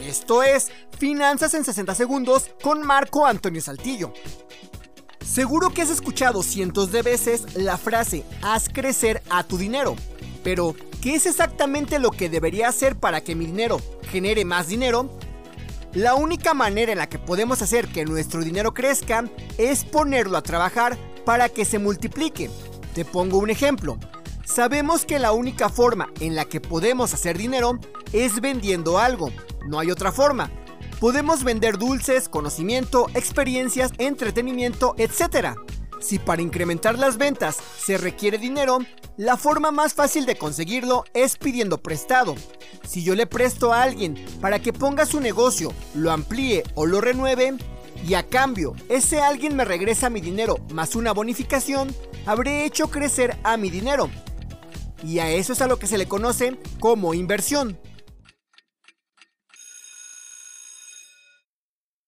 Esto es Finanzas en 60 Segundos con Marco Antonio Saltillo. Seguro que has escuchado cientos de veces la frase haz crecer a tu dinero, pero ¿qué es exactamente lo que debería hacer para que mi dinero genere más dinero? La única manera en la que podemos hacer que nuestro dinero crezca es ponerlo a trabajar para que se multiplique. Te pongo un ejemplo. Sabemos que la única forma en la que podemos hacer dinero es vendiendo algo. No hay otra forma. Podemos vender dulces, conocimiento, experiencias, entretenimiento, etc. Si para incrementar las ventas se requiere dinero, la forma más fácil de conseguirlo es pidiendo prestado. Si yo le presto a alguien para que ponga su negocio, lo amplíe o lo renueve, y a cambio ese alguien me regresa mi dinero más una bonificación, habré hecho crecer a mi dinero. Y a eso es a lo que se le conoce como inversión.